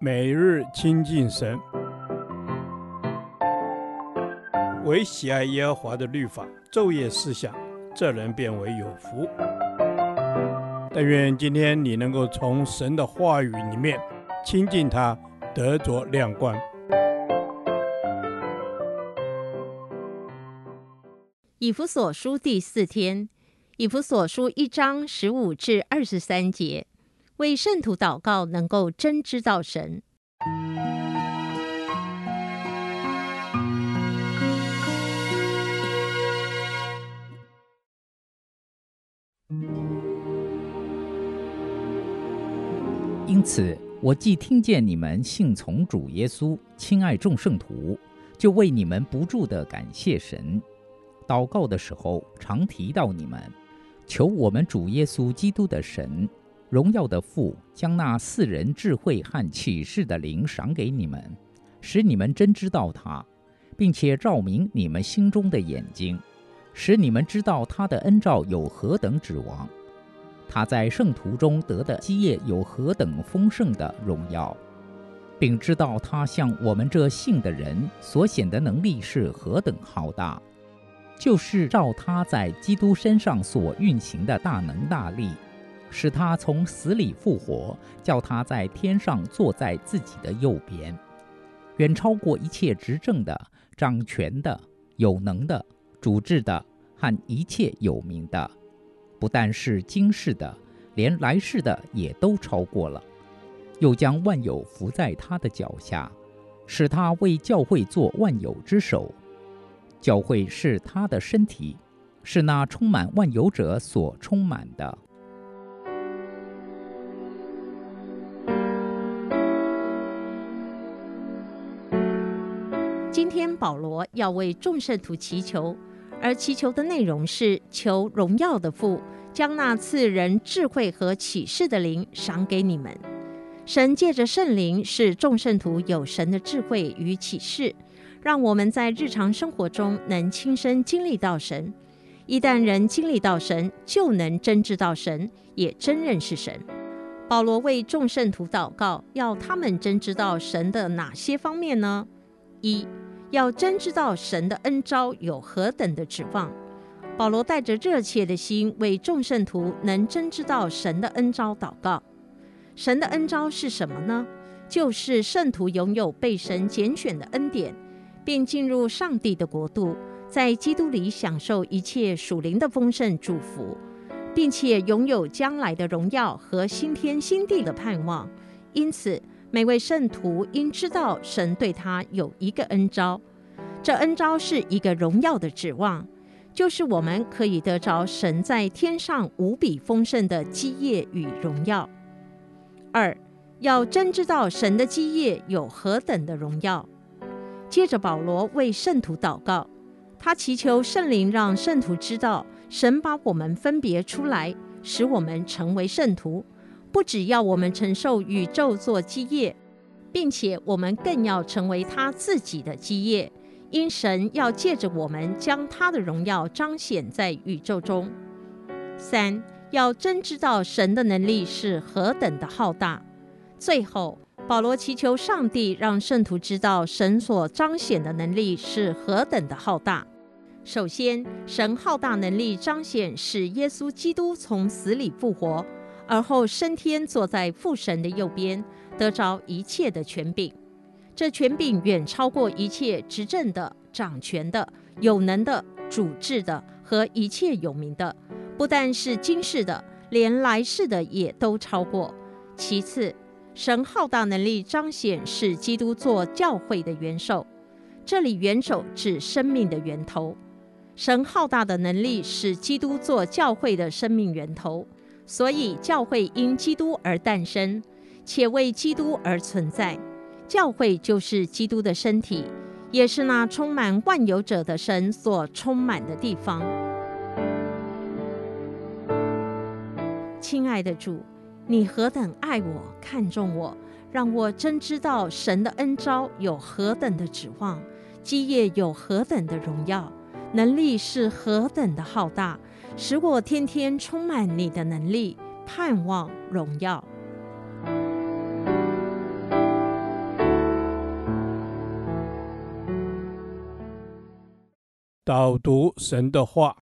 每日亲近神，唯喜爱耶和华的律法，昼夜思想，这人便为有福。但愿今天你能够从神的话语里面亲近他，得着亮光。以弗所书第四天，以弗所书一章十五至二十三节。为圣徒祷告，能够真知道神。因此，我既听见你们信从主耶稣，亲爱众圣徒，就为你们不住地感谢神。祷告的时候，常提到你们，求我们主耶稣基督的神。荣耀的父将那四人智慧和启示的灵赏给你们，使你们真知道他，并且照明你们心中的眼睛，使你们知道他的恩召有何等指望，他在圣徒中得的基业有何等丰盛的荣耀，并知道他向我们这信的人所显的能力是何等浩大，就是照他在基督身上所运行的大能大力。使他从死里复活，叫他在天上坐在自己的右边，远超过一切执政的、掌权的、有能的、主治的和一切有名的，不但是今世的，连来世的也都超过了。又将万有伏在他的脚下，使他为教会做万有之首。教会是他的身体，是那充满万有者所充满的。今天保罗要为众圣徒祈求，而祈求的内容是求荣耀的父将那赐人智慧和启示的灵赏给你们。神借着圣灵使众圣徒有神的智慧与启示，让我们在日常生活中能亲身经历到神。一旦人经历到神，就能真知道神，也真认识神。保罗为众圣徒祷告，要他们真知道神的哪些方面呢？一要真知道神的恩召有何等的指望，保罗带着热切的心为众圣徒能真知道神的恩召祷告。神的恩召是什么呢？就是圣徒拥有被神拣选的恩典，并进入上帝的国度，在基督里享受一切属灵的丰盛祝福，并且拥有将来的荣耀和新天新地的盼望。因此，每位圣徒应知道，神对他有一个恩召，这恩召是一个荣耀的指望，就是我们可以得着神在天上无比丰盛的基业与荣耀。二，要真知道神的基业有何等的荣耀。接着，保罗为圣徒祷告，他祈求圣灵让圣徒知道，神把我们分别出来，使我们成为圣徒。不只要我们承受宇宙做基业，并且我们更要成为他自己的基业，因神要借着我们将他的荣耀彰显在宇宙中。三，要真知道神的能力是何等的浩大。最后，保罗祈求上帝让圣徒知道神所彰显的能力是何等的浩大。首先，神浩大能力彰显使耶稣基督从死里复活。而后升天，坐在父神的右边，得着一切的权柄。这权柄远超过一切执政的、掌权的、有能的、主治的和一切有名的。不但是今世的，连来世的也都超过。其次，神浩大能力彰显，是基督做教会的元首。这里元首指生命的源头。神浩大的能力使基督做教会的生命源头。所以，教会因基督而诞生，且为基督而存在。教会就是基督的身体，也是那充满万有者的神所充满的地方。亲爱的主，你何等爱我，看重我，让我真知道神的恩召有何等的指望，基业有何等的荣耀，能力是何等的浩大。使我天天充满你的能力盼望荣耀。导读神的话。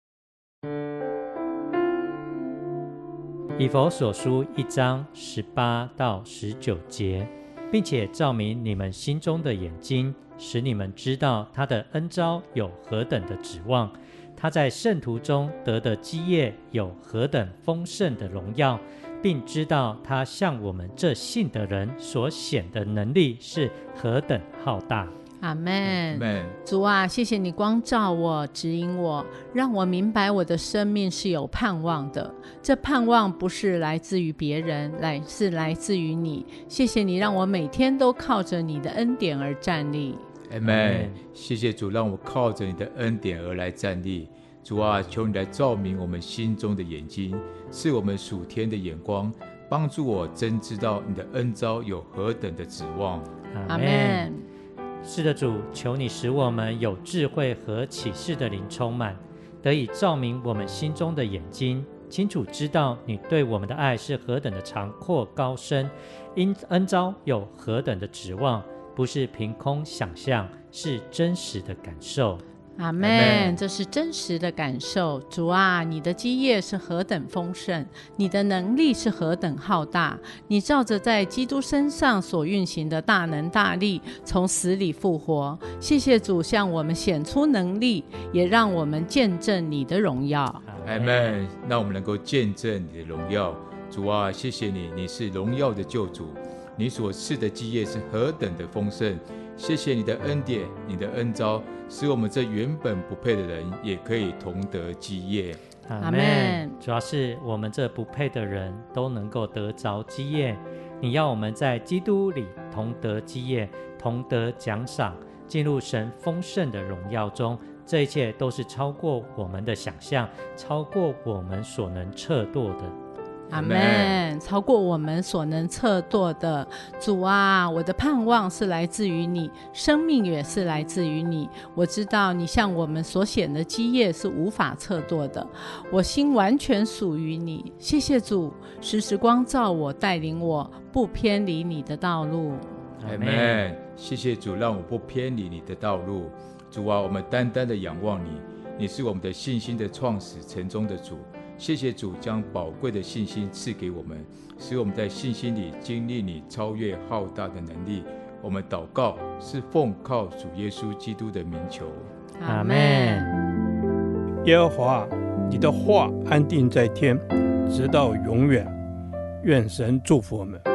以佛所书一章十八到十九节并且照明你们心中的眼睛使你们知道他的恩招有何等的指望他在圣徒中得的基业有何等丰盛的荣耀。并知道他向我们这信的人所显的能力是何等浩大。阿门。Amen 主啊，谢谢你光照我、指引我，让我明白我的生命是有盼望的。这盼望不是来自于别人，来是来自于你。谢谢你让我每天都靠着你的恩典而站立。阿门。谢谢主，让我靠着你的恩典而来站立。主啊，求你来照明我们心中的眼睛，赐我们属天的眼光，帮助我真知道你的恩招有何等的指望。阿门。是的，主，求你使我们有智慧和启示的灵充满，得以照明我们心中的眼睛，清楚知道你对我们的爱是何等的长阔高深，因恩招有何等的指望，不是凭空想象，是真实的感受。阿门，这是真实的感受。主啊，你的基业是何等丰盛，你的能力是何等浩大。你照着在基督身上所运行的大能大力，从死里复活。谢谢主向我们显出能力，也让我们见证你的荣耀。阿门。让我们能够见证你的荣耀。主啊，谢谢你，你是荣耀的救主，你所赐的基业是何等的丰盛。谢谢你的恩典，你的恩招，使我们这原本不配的人也可以同得基业。阿门。主要是我们这不配的人都能够得着基业。你要我们在基督里同得基业，同得奖赏，进入神丰盛的荣耀中。这一切都是超过我们的想象，超过我们所能测度的。阿门！超过我们所能测度的，主啊，我的盼望是来自于你，生命也是来自于你。我知道你向我们所显的基业是无法测度的，我心完全属于你。谢谢主，时时光照我，带领我，不偏离你的道路。阿门！谢谢主，让我不偏离你的道路。主啊，我们单单的仰望你，你是我们的信心的创始成中的主。谢谢主将宝贵的信心赐给我们，使我们在信心里经历你超越浩大的能力。我们祷告是奉靠主耶稣基督的名求，阿门。耶和华，你的话安定在天，直到永远。愿神祝福我们。